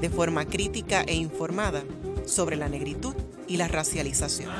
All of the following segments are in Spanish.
de forma crítica e informada sobre la negritud y la racialización.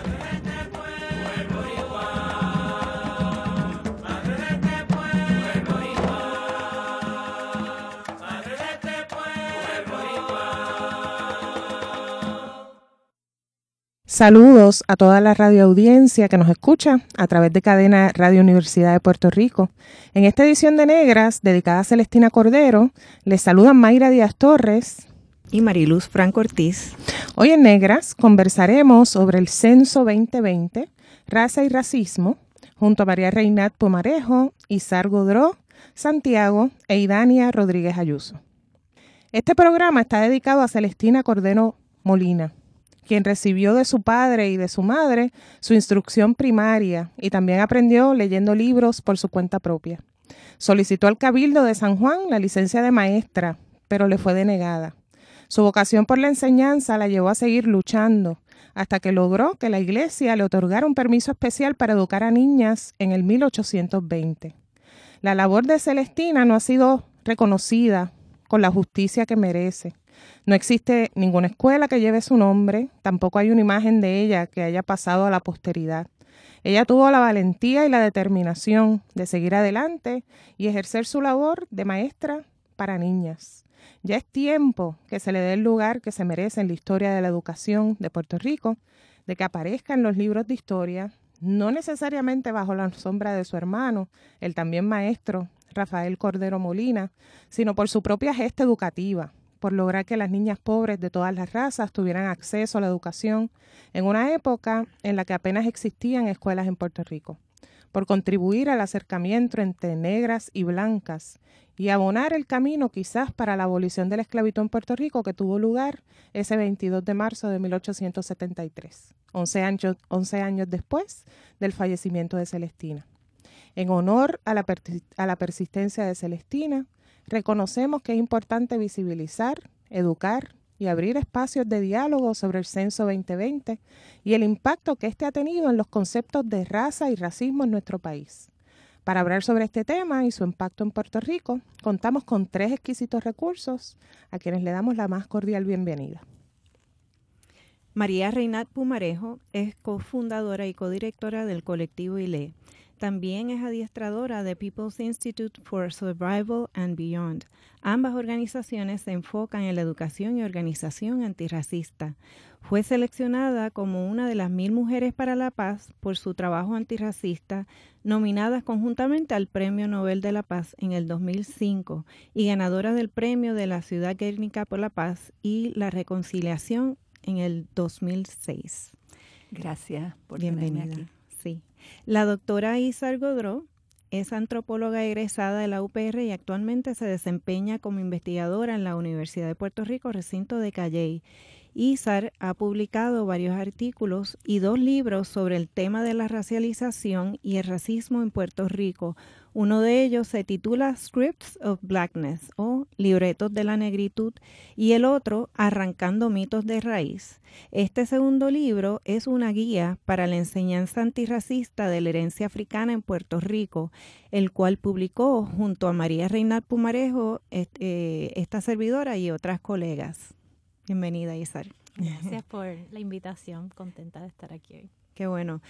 Saludos a toda la radioaudiencia que nos escucha a través de cadena Radio Universidad de Puerto Rico. En esta edición de Negras, dedicada a Celestina Cordero, les saludan Mayra Díaz Torres y Mariluz Franco Ortiz. Hoy en Negras conversaremos sobre el Censo 2020, raza y racismo, junto a María Reinat Pomarejo, Isar Godró, Santiago e Idania Rodríguez Ayuso. Este programa está dedicado a Celestina Cordero Molina, quien recibió de su padre y de su madre su instrucción primaria y también aprendió leyendo libros por su cuenta propia. Solicitó al Cabildo de San Juan la licencia de maestra, pero le fue denegada. Su vocación por la enseñanza la llevó a seguir luchando hasta que logró que la iglesia le otorgara un permiso especial para educar a niñas en el 1820. La labor de Celestina no ha sido reconocida con la justicia que merece. No existe ninguna escuela que lleve su nombre, tampoco hay una imagen de ella que haya pasado a la posteridad. Ella tuvo la valentía y la determinación de seguir adelante y ejercer su labor de maestra para niñas. Ya es tiempo que se le dé el lugar que se merece en la historia de la educación de Puerto Rico, de que aparezca en los libros de historia, no necesariamente bajo la sombra de su hermano, el también maestro Rafael Cordero Molina, sino por su propia gesta educativa, por lograr que las niñas pobres de todas las razas tuvieran acceso a la educación en una época en la que apenas existían escuelas en Puerto Rico, por contribuir al acercamiento entre negras y blancas y abonar el camino quizás para la abolición de la esclavitud en Puerto Rico que tuvo lugar ese 22 de marzo de 1873, 11 años, 11 años después del fallecimiento de Celestina. En honor a la, a la persistencia de Celestina, reconocemos que es importante visibilizar, educar y abrir espacios de diálogo sobre el Censo 2020 y el impacto que éste ha tenido en los conceptos de raza y racismo en nuestro país. Para hablar sobre este tema y su impacto en Puerto Rico, contamos con tres exquisitos recursos a quienes le damos la más cordial bienvenida. María Reinat Pumarejo es cofundadora y codirectora del colectivo ILE. También es adiestradora de People's Institute for Survival and Beyond. Ambas organizaciones se enfocan en la educación y organización antirracista. Fue seleccionada como una de las mil mujeres para la paz por su trabajo antirracista, nominadas conjuntamente al Premio Nobel de la Paz en el 2005 y ganadora del Premio de la Ciudad Guernica por la Paz y la Reconciliación en el 2006. Gracias por Bienvenida. Aquí. La doctora Isar Godró es antropóloga egresada de la UPR y actualmente se desempeña como investigadora en la Universidad de Puerto Rico, recinto de Calley ISAR ha publicado varios artículos y dos libros sobre el tema de la racialización y el racismo en Puerto Rico. Uno de ellos se titula Scripts of Blackness o Libretos de la Negritud y el otro Arrancando mitos de raíz. Este segundo libro es una guía para la enseñanza antirracista de la herencia africana en Puerto Rico, el cual publicó junto a María Reinal Pumarejo, eh, esta servidora y otras colegas. Bienvenida, Isar. Gracias por la invitación, contenta de estar aquí hoy. Qué bueno.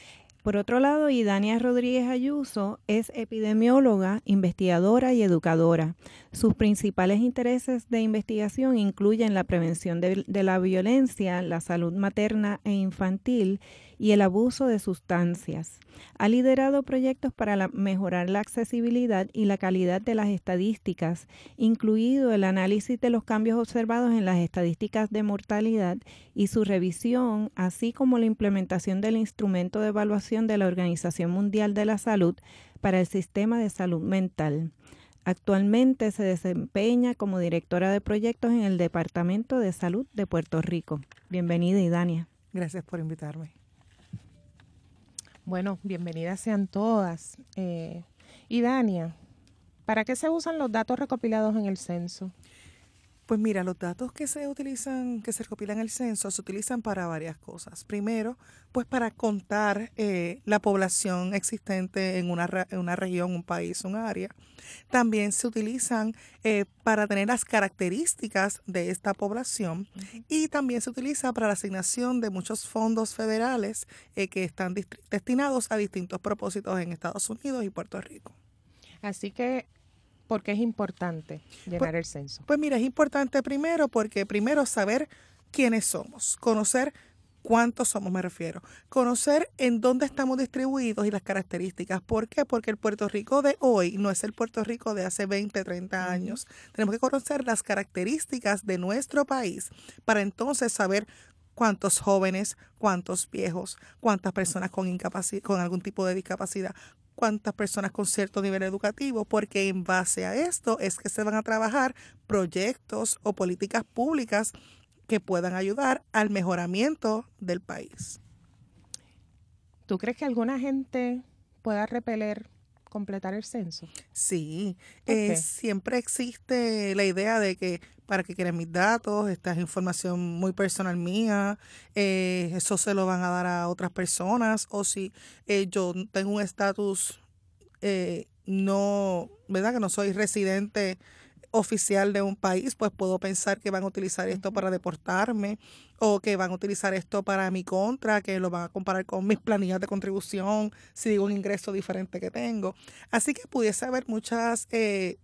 Por otro lado, Idania Rodríguez Ayuso es epidemióloga, investigadora y educadora. Sus principales intereses de investigación incluyen la prevención de, de, la violencia, la salud materna e infantil y el abuso de sustancias. Ha liderado proyectos para mejorar la accesibilidad y la calidad de las estadísticas, incluido el análisis de los cambios observados en las estadísticas de mortalidad y su revisión, así como la implementación del instrumento de evaluación de la Organización Mundial de la Salud para el sistema de salud mental. Actualmente se desempeña como directora de proyectos en el Departamento de Salud de Puerto Rico. Bienvenida, Idania. Gracias por invitarme. Bueno, bienvenidas sean todas. Eh, Idania, ¿para qué se usan los datos recopilados en el censo? Pues mira, los datos que se utilizan, que se recopilan en el censo, se utilizan para varias cosas. Primero, pues para contar eh, la población existente en una, en una región, un país, un área. También se utilizan eh, para tener las características de esta población y también se utiliza para la asignación de muchos fondos federales eh, que están destinados a distintos propósitos en Estados Unidos y Puerto Rico. Así que ¿Por qué es importante llenar pues, el censo? Pues mira, es importante primero porque primero saber quiénes somos, conocer cuántos somos, me refiero, conocer en dónde estamos distribuidos y las características. ¿Por qué? Porque el Puerto Rico de hoy no es el Puerto Rico de hace 20, 30 años. Tenemos que conocer las características de nuestro país para entonces saber cuántos jóvenes, cuántos viejos, cuántas personas con con algún tipo de discapacidad, cuántas personas con cierto nivel educativo, porque en base a esto es que se van a trabajar proyectos o políticas públicas que puedan ayudar al mejoramiento del país. ¿Tú crees que alguna gente pueda repeler completar el censo? Sí, eh, siempre existe la idea de que para que quieren mis datos, esta es información muy personal mía, eh, eso se lo van a dar a otras personas, o si eh, yo tengo un estatus no, ¿verdad? Que no soy residente oficial de un país, pues puedo pensar que van a utilizar esto para deportarme o que van a utilizar esto para mi contra, que lo van a comparar con mis planillas de contribución, si digo un ingreso diferente que tengo. Así que pudiese haber muchas eh,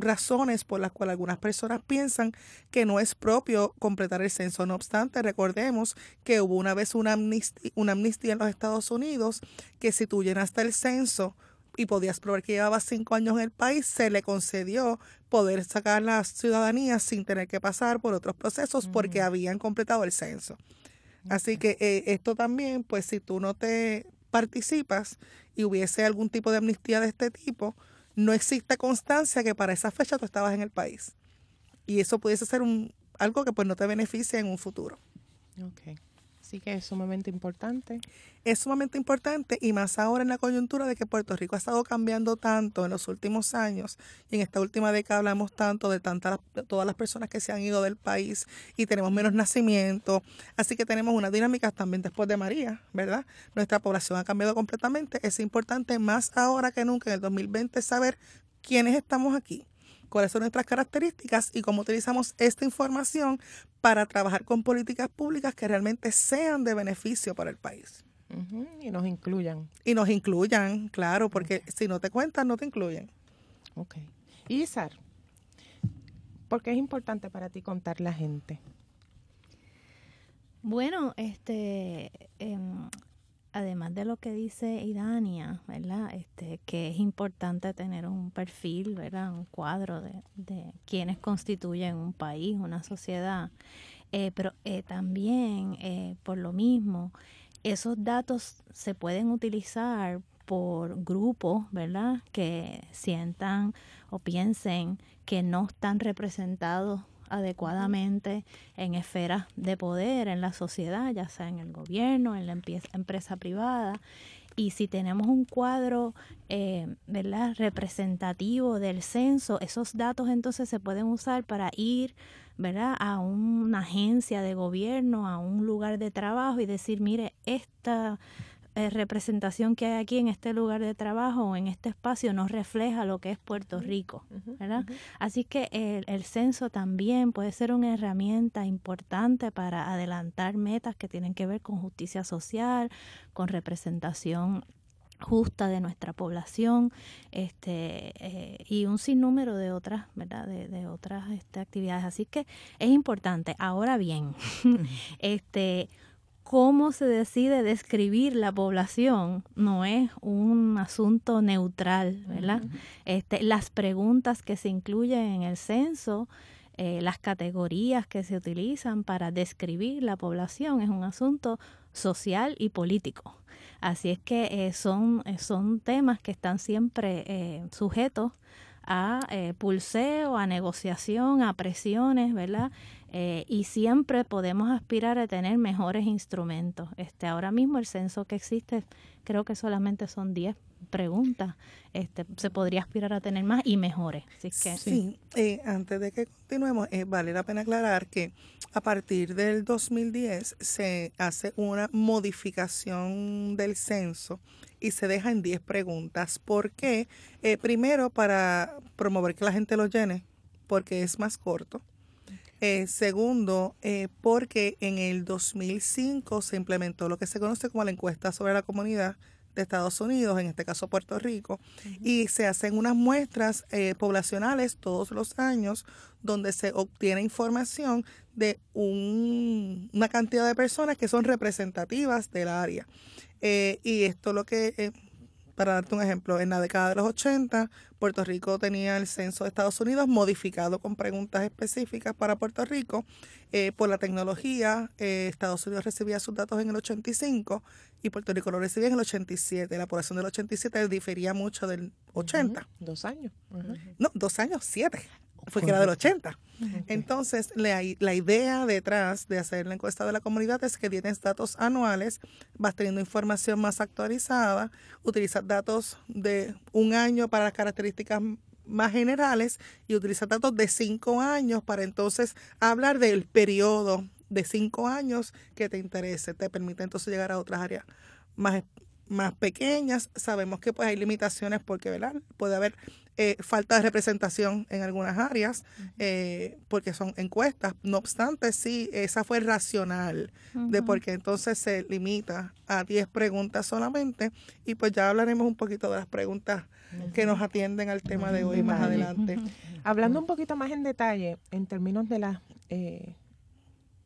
razones por las cuales algunas personas piensan que no es propio completar el censo. No obstante, recordemos que hubo una vez una amnistía, una amnistía en los Estados Unidos que si tú llenaste el censo, y podías probar que llevaba cinco años en el país, se le concedió poder sacar la ciudadanía sin tener que pasar por otros procesos porque habían completado el censo. Así que eh, esto también, pues si tú no te participas y hubiese algún tipo de amnistía de este tipo, no existe constancia que para esa fecha tú estabas en el país. Y eso pudiese ser un, algo que pues no te beneficie en un futuro. Okay. Así que es sumamente importante. Es sumamente importante y más ahora en la coyuntura de que Puerto Rico ha estado cambiando tanto en los últimos años y en esta última década hablamos tanto de tantas todas las personas que se han ido del país y tenemos menos nacimiento, así que tenemos una dinámica también después de María, ¿verdad? Nuestra población ha cambiado completamente, es importante más ahora que nunca en el 2020 saber quiénes estamos aquí cuáles son nuestras características y cómo utilizamos esta información para trabajar con políticas públicas que realmente sean de beneficio para el país. Y nos incluyan. Y nos incluyan, claro, porque si no te cuentan, no te incluyen. Ok. Isar, ¿por qué es importante para ti contar la gente? Bueno, este, em, además de lo que dice Idania, ¿verdad? Este, que es importante tener un perfil, ¿verdad? Un cuadro de, de quienes constituyen un país, una sociedad. Eh, pero eh, también, eh, por lo mismo, esos datos se pueden utilizar por grupos, ¿verdad? Que sientan o piensen que no están representados adecuadamente en esferas de poder en la sociedad, ya sea en el gobierno, en la empresa privada. Y si tenemos un cuadro eh, ¿verdad? representativo del censo, esos datos entonces se pueden usar para ir ¿verdad? a una agencia de gobierno, a un lugar de trabajo y decir, mire, esta eh, representación que hay aquí en este lugar de trabajo o en este espacio no refleja lo que es Puerto Rico, ¿verdad? Así que el, el, censo también puede ser una herramienta importante para adelantar metas que tienen que ver con justicia social, con representación justa de nuestra población este eh, y un sinnúmero de otras verdad de, de otras este, actividades. Así que es importante. Ahora bien este cómo se decide describir la población no es un asunto neutral, ¿verdad? Este, las preguntas que se incluyen en el censo, eh, las categorías que se utilizan para describir la población es un asunto social y político. Así es que eh, son, eh, son temas que están siempre sujetos a eh, pulseo, a negociación, a presiones, ¿verdad? Eh, y siempre podemos aspirar a tener mejores instrumentos. Este, ahora mismo el censo que existe creo que solamente son 10 preguntas. Este, se podría aspirar a tener más y mejores. Así que, sí, eh, antes de que continuemos, eh, vale la pena aclarar que a partir del 2010 se hace una modificación del censo y se deja en 10 preguntas. ¿Por qué? Eh, primero, para promover que la gente lo llene, porque es más corto. Segundo, porque en el 2005 se implementó lo que se conoce como la encuesta sobre la comunidad, de Estados Unidos, en este caso Puerto Rico, y se hacen unas muestras eh, poblacionales todos los años donde se obtiene información de un, una cantidad de personas que son representativas del área. Eh, y esto lo que eh, para darte un ejemplo, en la década de los 80, Puerto Rico tenía el censo de Estados Unidos modificado con preguntas específicas para Puerto Rico. Eh, por la tecnología, eh, Estados Unidos recibía sus datos en el 85 y Puerto Rico lo recibía en el 87. La población del 87 difería mucho del 80. Dos años. No, dos años, siete porque era del 80. Entonces, la, la, idea detrás de hacer la encuesta de la comunidad es que tienes datos anuales, vas teniendo información más actualizada, utilizas datos de un año para las características más generales y utilizas datos de cinco años para entonces hablar del periodo de cinco años que te interese. Te permite entonces llegar a otras áreas más, más pequeñas. Sabemos que pues hay limitaciones porque ¿verdad? puede haber eh, falta de representación en algunas áreas, eh, porque son encuestas. No obstante, sí, esa fue racional de por qué entonces se limita a 10 preguntas solamente. Y pues ya hablaremos un poquito de las preguntas que nos atienden al tema de hoy más adelante. Hablando un poquito más en detalle, en términos de las, eh,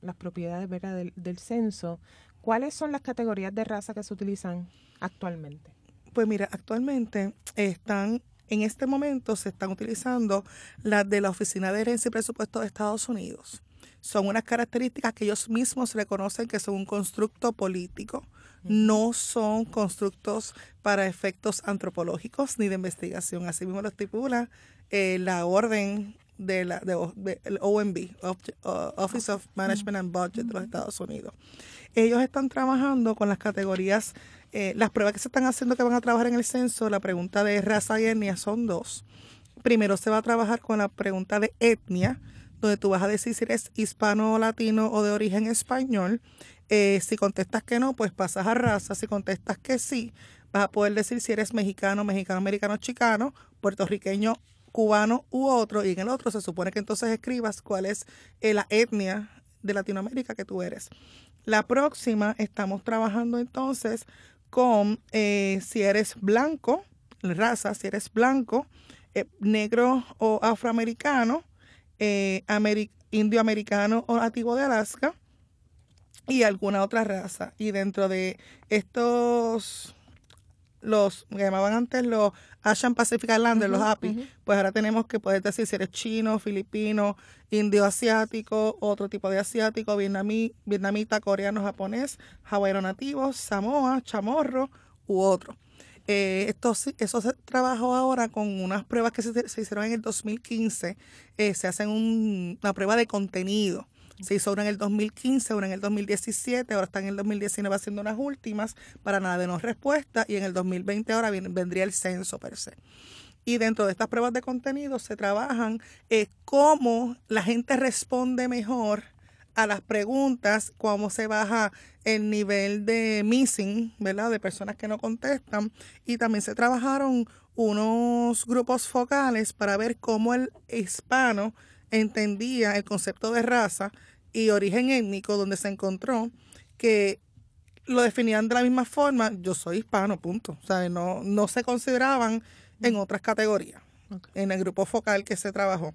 las propiedades ¿verdad? Del, del censo, ¿cuáles son las categorías de raza que se utilizan actualmente? Pues mira, actualmente están en este momento se están utilizando las de la Oficina de Herencia y Presupuesto de Estados Unidos. Son unas características que ellos mismos reconocen que son un constructo político. No son constructos para efectos antropológicos ni de investigación. Así mismo lo estipula eh, la orden de la de, OMB, Office of Management and Budget de los Estados Unidos. Ellos están trabajando con las categorías eh, las pruebas que se están haciendo que van a trabajar en el censo, la pregunta de raza y etnia son dos. Primero se va a trabajar con la pregunta de etnia, donde tú vas a decir si eres hispano, latino o de origen español. Eh, si contestas que no, pues pasas a raza. Si contestas que sí, vas a poder decir si eres mexicano, mexicano, americano, chicano, puertorriqueño, cubano u otro. Y en el otro se supone que entonces escribas cuál es eh, la etnia de Latinoamérica que tú eres. La próxima estamos trabajando entonces con eh, si eres blanco, raza, si eres blanco, eh, negro o afroamericano, eh, indioamericano o nativo de Alaska y alguna otra raza. Y dentro de estos, los que llamaban antes los Asian Pacific Islanders, los API, pues ahora tenemos que poder decir si eres chino, filipino, indio asiático, otro tipo de asiático, vietnamí, vietnamita, coreano, japonés, hawaiano nativo, samoa, chamorro u otro. Eh, esto, eso se trabajó ahora con unas pruebas que se, hicieron en el 2015. Eh, se hacen una prueba de contenido. Se hizo una en el 2015, una en el 2017, ahora está en el 2019 haciendo unas últimas para nada de no respuesta y en el 2020 ahora vendría el censo per se. Y dentro de estas pruebas de contenido se trabajan eh, cómo la gente responde mejor a las preguntas, cómo se baja el nivel de missing, ¿verdad? De personas que no contestan. Y también se trabajaron unos grupos focales para ver cómo el hispano entendía el concepto de raza y origen étnico, donde se encontró que lo definían de la misma forma, yo soy hispano, punto. O sea, no, no se consideraban en otras categorías, en el grupo focal que se trabajó.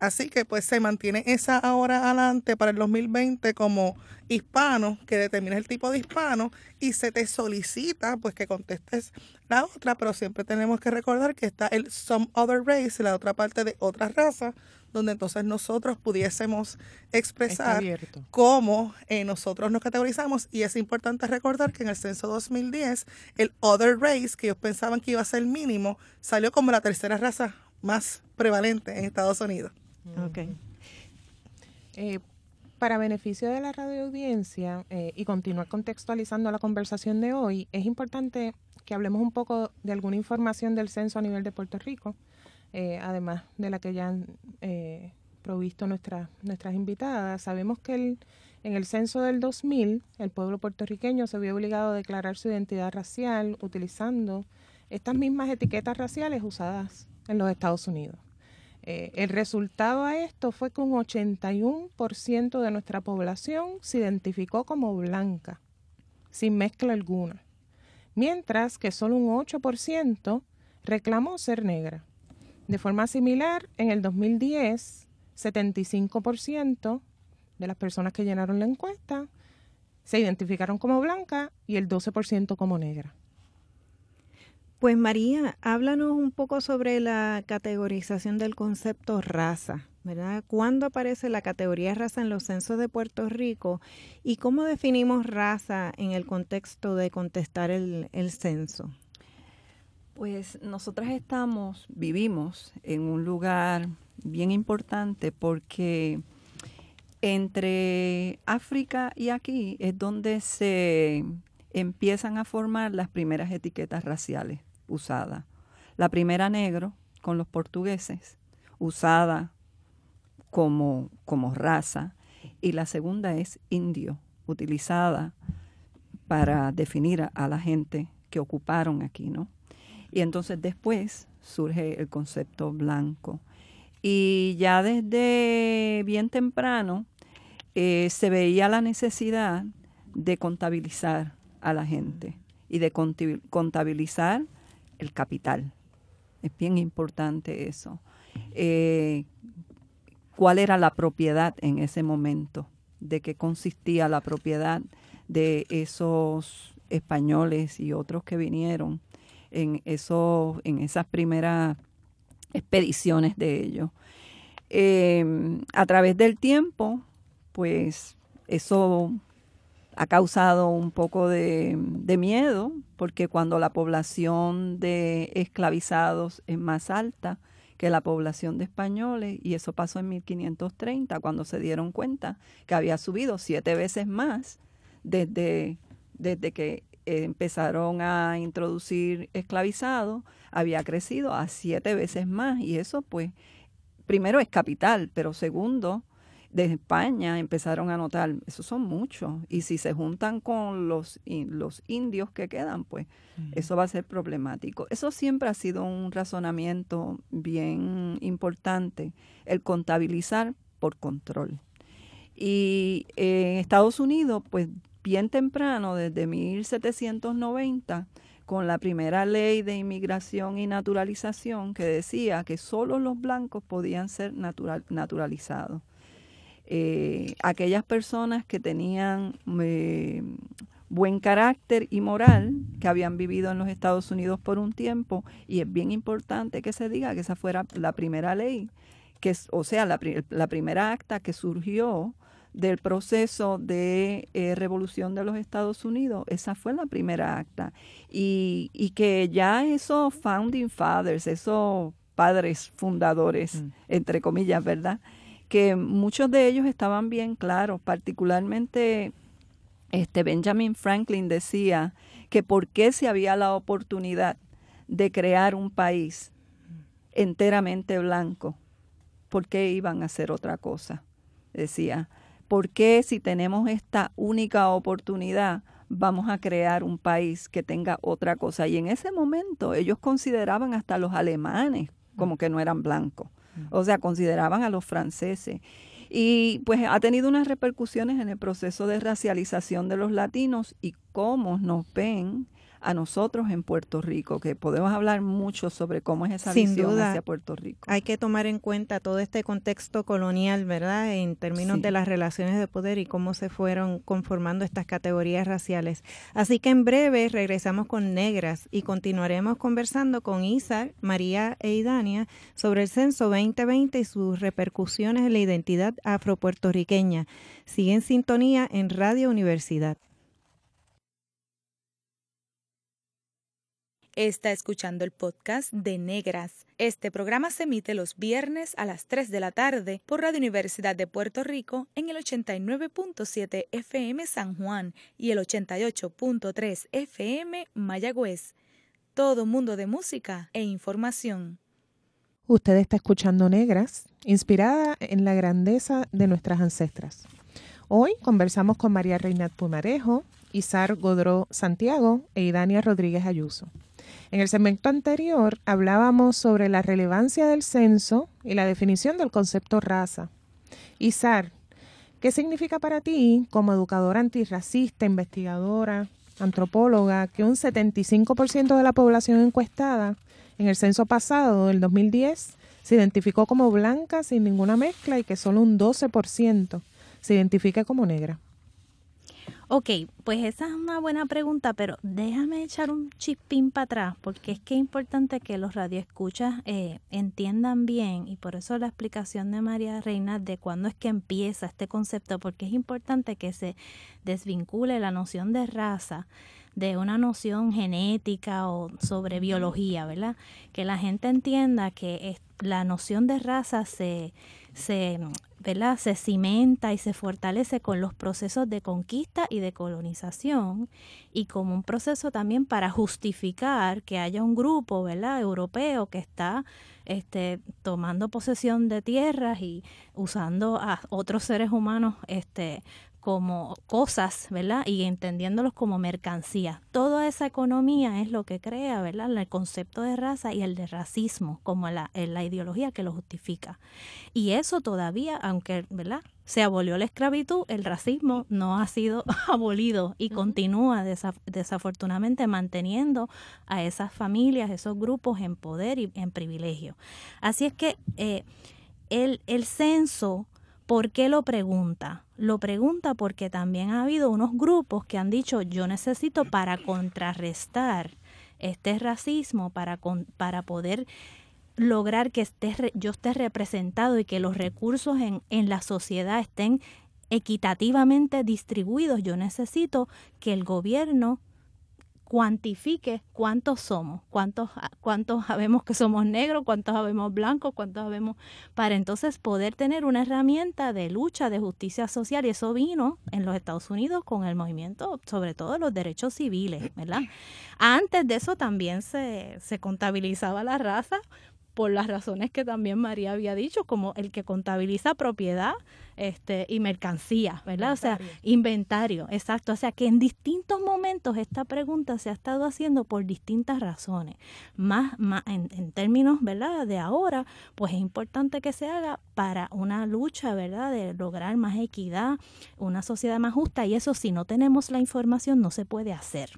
Así que pues se mantiene esa ahora adelante para el 2020 como hispano, que determines el tipo de hispano y se te solicita pues que contestes la otra, pero siempre tenemos que recordar que está el some other race, la otra parte de otra raza, donde entonces nosotros pudiésemos expresar cómo eh, nosotros nos categorizamos. Y es importante recordar que en el censo 2010, el other race, que ellos pensaban que iba a ser mínimo, salió como la tercera raza más prevalente en Estados Unidos. Okay. Eh, para beneficio de la radio audiencia eh, y continuar contextualizando la conversación de hoy, es importante que hablemos un poco de alguna información del censo a nivel de Puerto Rico, eh, además de la que ya han eh, provisto nuestras nuestras invitadas. Sabemos que en el censo del 2000 el pueblo puertorriqueño se vio obligado a declarar su identidad racial utilizando estas mismas etiquetas raciales usadas en los Estados Unidos. Eh, el resultado a esto fue que un 81% de nuestra población se identificó como blanca, sin mezcla alguna, mientras que solo un 8% reclamó ser negra. De forma similar, en el 2010, 75% de las personas que llenaron la encuesta se identificaron como blanca y el 12% como negra. Pues María, háblanos un poco sobre la categorización del concepto raza, ¿verdad? ¿Cuándo aparece la categoría raza en los censos de Puerto Rico y cómo definimos raza en el contexto de contestar el, el censo? Pues nosotras estamos, vivimos en un lugar bien importante porque entre África y aquí es donde se empiezan a formar las primeras etiquetas raciales usadas. La primera negro con los portugueses, usada como, como raza, y la segunda es indio, utilizada para definir a, a la gente que ocuparon aquí, ¿no? Y entonces después surge el concepto blanco. Y ya desde bien temprano eh, se veía la necesidad de contabilizar a la gente y de contabilizar el capital. Es bien importante eso. Eh, ¿Cuál era la propiedad en ese momento? ¿De qué consistía la propiedad de esos españoles y otros que vinieron en, en esas primeras expediciones de ellos? Eh, a través del tiempo, pues eso ha causado un poco de, miedo, porque cuando la población de esclavizados es más alta que la población de españoles, y eso pasó en 1530, cuando se dieron cuenta que había subido siete veces más desde, desde que empezaron a introducir esclavizados, había crecido a siete veces más, y eso pues, primero es capital, pero segundo, de España empezaron a notar, esos son muchos, y si se juntan con los, los indios que quedan, pues eso va a ser problemático. Eso siempre ha sido un razonamiento bien importante, el contabilizar por control. Y en Estados Unidos, pues bien temprano, desde 1790, con la primera ley de inmigración y naturalización que decía que solo los blancos podían ser natural, naturalizados. Eh, aquellas personas que tenían eh, buen carácter y moral, que habían vivido en los Estados Unidos por un tiempo, y es bien importante que se diga que esa fuera la primera ley, que o sea, la, la primera acta que surgió del proceso de eh, revolución de los Estados Unidos, esa fue la primera acta. Y, y que ya esos founding fathers, esos padres fundadores, mm. entre comillas, ¿verdad? que muchos de ellos estaban bien claros, particularmente este Benjamin Franklin decía que por qué se había la oportunidad de crear un país enteramente blanco, ¿por qué iban a hacer otra cosa? Decía, ¿por qué si tenemos esta única oportunidad vamos a crear un país que tenga otra cosa? Y en ese momento ellos consideraban hasta los alemanes como que no eran blancos o sea, consideraban a los franceses. Y pues ha tenido unas repercusiones en el proceso de racialización de los latinos y cómo nos ven a nosotros en Puerto Rico, que podemos hablar mucho sobre cómo es esa Sin visión duda, hacia Puerto Rico. Hay que tomar en cuenta todo este contexto colonial, ¿verdad? En términos Sí. de las relaciones de poder y cómo se fueron conformando estas categorías raciales. Así que en breve regresamos con Negras y continuaremos conversando con Isa, María e Idania sobre el censo 2020 y sus repercusiones en la identidad afropuertorriqueña. Sigue en sintonía en Radio Universidad. Está escuchando el podcast de Negras. Este programa se emite los viernes a las 3 de la tarde por Radio Universidad de Puerto Rico en el 89.7 FM San Juan y el 88.3 FM Mayagüez. Todo mundo de música e información. Usted está escuchando Negras, inspirada en la grandeza de nuestras ancestras. Hoy conversamos con María Reinat Pumarejo, Isar Godró Santiago e Idania Rodríguez Ayuso. En el segmento anterior hablábamos sobre la relevancia del censo y la definición del concepto raza. Isar, ¿qué significa para ti como educadora antirracista, investigadora, antropóloga, que un 75% de la población encuestada en el censo pasado, del 2010, se identificó como blanca sin ninguna mezcla y que solo un 12% se identifique como negra? Ok, pues esa es una buena pregunta, pero déjame echar un chispín para atrás, porque es que es importante que los radioescuchas eh, entiendan bien, y por eso la explicación de María Reina de cuándo es que empieza este concepto, porque es importante que se desvincule la noción de raza de una noción genética o sobre biología, ¿verdad? Que la gente entienda que la noción de raza se, se ¿verdad? se cimenta y se fortalece con los procesos de conquista y de colonización y como un proceso también para justificar que haya un grupo ¿verdad? europeo que está este, tomando posesión de tierras y usando a otros seres humanos este, como cosas, ¿verdad? Y entendiéndolos como mercancía. Toda esa economía es lo que crea, ¿verdad? El concepto de raza y el de racismo como la, la ideología que lo justifica. Y eso todavía, aunque, ¿verdad? Se abolió la esclavitud, el racismo no ha sido abolido y continúa desafortunadamente manteniendo a esas familias, esos grupos en poder y en privilegio. Así es que eh, el, el censo ¿Por qué lo pregunta? Lo pregunta porque también ha habido unos grupos que han dicho yo necesito para contrarrestar este racismo, para, para poder lograr que esté, yo esté representado y que los recursos en, en la sociedad estén equitativamente distribuidos. Yo necesito que el gobierno cuantifique cuántos somos, cuántos, cuántos sabemos que somos negros, cuántos sabemos blancos, cuántos sabemos, para entonces poder tener una herramienta de lucha de justicia social. Y eso vino en los Estados Unidos con el movimiento, sobre todo los derechos civiles, ¿verdad? Antes de eso también se, se contabilizaba la raza por las razones que también María había dicho, como el que contabiliza propiedad este, y mercancía, ¿verdad? O sea, inventario, exacto. O sea, que en distintos momentos esta pregunta se ha estado haciendo por distintas razones. Más, más en, en términos, ¿verdad? De ahora, pues es importante que se haga para una lucha, ¿verdad? De lograr más equidad, una sociedad más justa y eso si no tenemos la información no se puede hacer.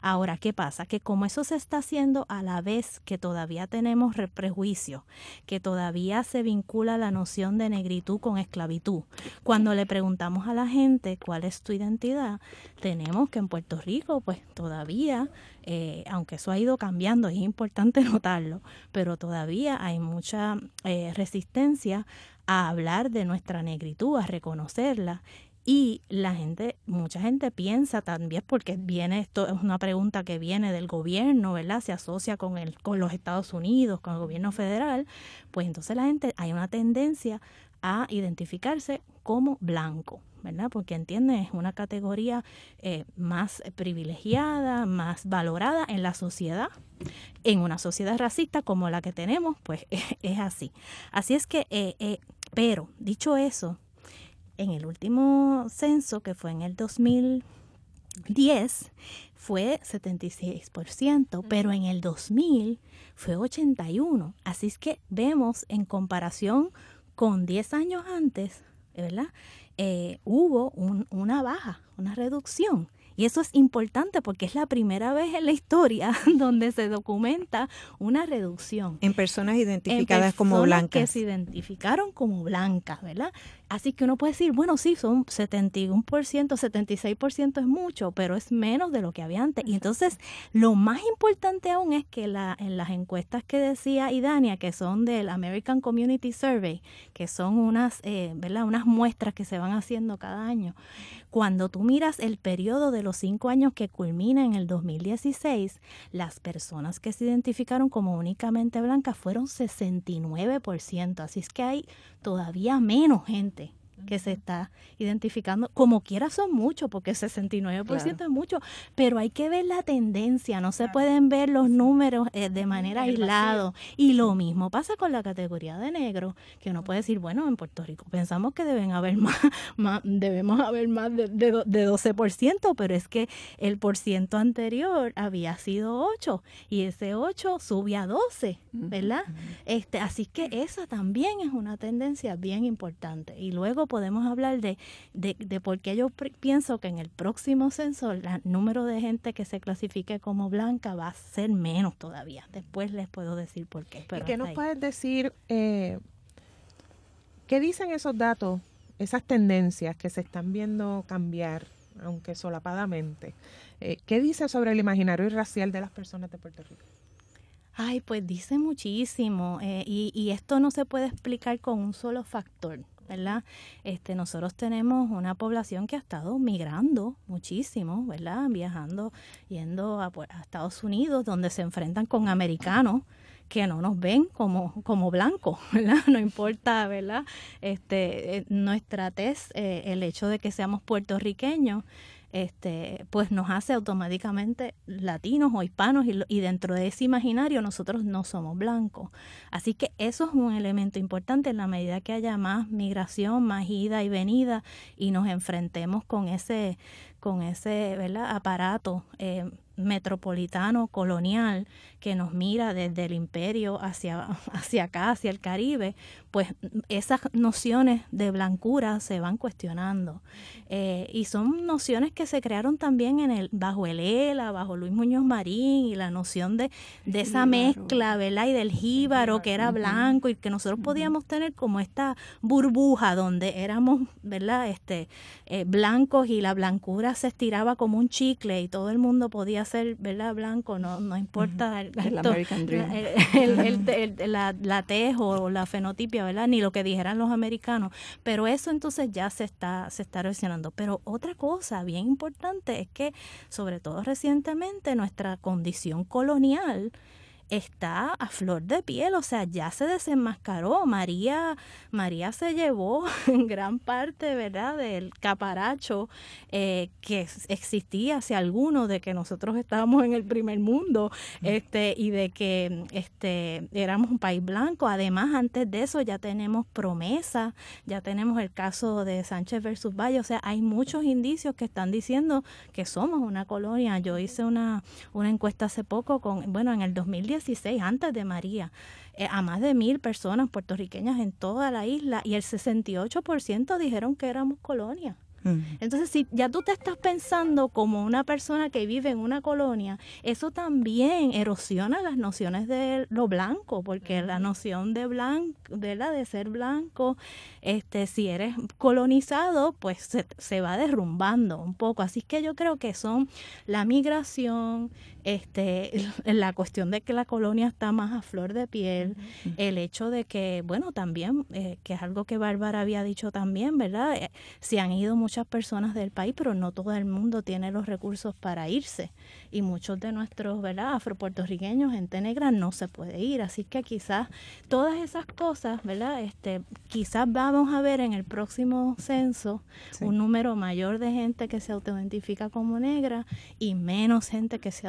Ahora, ¿qué pasa? Que como eso se está haciendo a la vez que todavía tenemos prejuicio, que todavía se vincula la noción de negritud con esclavitud, cuando le preguntamos a la gente cuál es tu identidad, tenemos que en Puerto Rico, pues todavía, eh, aunque eso ha ido cambiando, es importante notarlo, pero todavía hay mucha eh, resistencia a hablar de nuestra negritud, a reconocerla y la gente, mucha gente piensa también, porque viene, esto es una pregunta que viene del gobierno, ¿verdad? Se asocia con, el, con los Estados Unidos, con el gobierno federal, pues entonces la gente, hay una tendencia a identificarse como blanco, ¿verdad? Porque entiende, es una categoría eh, más privilegiada, más valorada en la sociedad. En una sociedad racista como la que tenemos, pues es, así. Así es que, eh, eh, pero dicho eso, en el último censo, que fue en el 2010, fue 76%, pero en el 2000 fue 81%. Así es que vemos en comparación con 10 años antes, ¿verdad? Eh, hubo una baja, una reducción. Y eso es importante porque es la primera vez en la historia donde se documenta una reducción. En personas identificadas como blancas. Que se identificaron como blancas, ¿verdad? Así que uno puede decir, bueno, sí, son 71%, 76% es mucho, pero es menos de lo que había antes. Y entonces, lo más importante aún es que la, en las encuestas que decía Idania, que son del American Community Survey, que son unas, eh, ¿verdad? unas muestras que se van haciendo cada año, cuando tú miras el periodo de los cinco años que culmina en el 2016, las personas que se identificaron como únicamente blancas fueron 69%. Así es que hay todavía menos gente que se está identificando. Como quiera son muchos, porque 69% es mucho, pero hay que ver la tendencia, no se pueden ver los números eh, de manera aislada. Y lo mismo pasa con la categoría de negro, que uno puede decir, bueno, en Puerto Rico pensamos que deben haber más, más debemos haber más de, de, 12%, pero es que el por ciento anterior había sido 8 y ese 8 sube a 12, ¿verdad? Este, así que esa también es una tendencia bien importante. Y luego podemos hablar de, de, de por qué yo pienso que en el próximo censo el número de gente que se clasifique como blanca va a ser menos todavía. Después les puedo decir por qué. Pero ¿Qué nos puedes decir? Eh, ¿Qué dicen esos datos, esas tendencias que se están viendo cambiar, aunque solapadamente? Eh, ¿Qué dice sobre el imaginario racial de las personas de Puerto Rico? Ay, pues dice muchísimo eh, y, y, esto no se puede explicar con un solo factor. ¿Verdad? Este, nosotros tenemos una población que ha estado migrando muchísimo, ¿verdad? Viajando, yendo a, pues, a Estados Unidos, donde se enfrentan con americanos que no nos ven como, blancos, ¿verdad? No importa, ¿verdad? Este, eh, nuestra tez, eh, el hecho de que seamos puertorriqueños, este, pues nos hace automáticamente latinos o hispanos y, dentro de ese imaginario nosotros no somos blancos. Así que eso es un elemento importante en la medida que haya más migración, más ida y venida y nos enfrentemos con ese, con ese ¿verdad? aparato. Eh, metropolitano colonial que nos mira desde el imperio hacia, hacia acá, hacia el Caribe, pues esas nociones de blancura se van cuestionando. Eh, y son nociones que se crearon también en el, bajo el ELA, bajo Luis Muñoz Marín, y la noción de, de esa mezcla, ¿verdad? Y del jíbaro que era blanco y que nosotros podíamos tener como esta burbuja donde éramos, ¿verdad? Este, eh, blancos y la blancura se estiraba como un chicle y todo el mundo podía ser, ¿verdad? Blanco, no, no importa el, la, la tez o la fenotipia, ¿verdad? Ni lo que dijeran los americanos. Pero eso entonces ya se está, se está erosionando. Pero otra cosa bien importante es que, sobre todo recientemente, nuestra condición colonial está a flor de piel, o sea, ya se desenmascaró. María, María se llevó en gran parte, ¿verdad?, del caparacho eh, que existía hacia alguno de que nosotros estábamos en el primer mundo, este, y de que este éramos un país blanco. Además, antes de eso ya tenemos promesa, ya tenemos el caso de Sánchez versus Valle, o sea, hay muchos indicios que están diciendo que somos una colonia. Yo hice una, una encuesta hace poco con, bueno, en el 2010 antes de María, eh, a más de mil personas puertorriqueñas en toda la isla y el 68% dijeron que éramos colonia. Entonces, si ya tú te estás pensando como una persona que vive en una colonia, eso también erosiona las nociones de lo blanco, porque la noción de blanco, de la de ser blanco, este, si eres colonizado, pues se, se va derrumbando un poco. Así que yo creo que son la migración, este, la cuestión de que la colonia está más a flor de piel, el hecho de que, bueno, también, eh, que es algo que Bárbara había dicho también, ¿verdad? Eh, se han ido muchas personas del país, pero no todo el mundo tiene los recursos para irse. Y muchos de nuestros, ¿verdad? Afropuertorriqueños, gente negra, no se puede ir. Así que quizás todas esas cosas, ¿verdad? Este, quizás vamos a ver en el próximo censo un número mayor de gente que se autoidentifica como negra y menos gente que se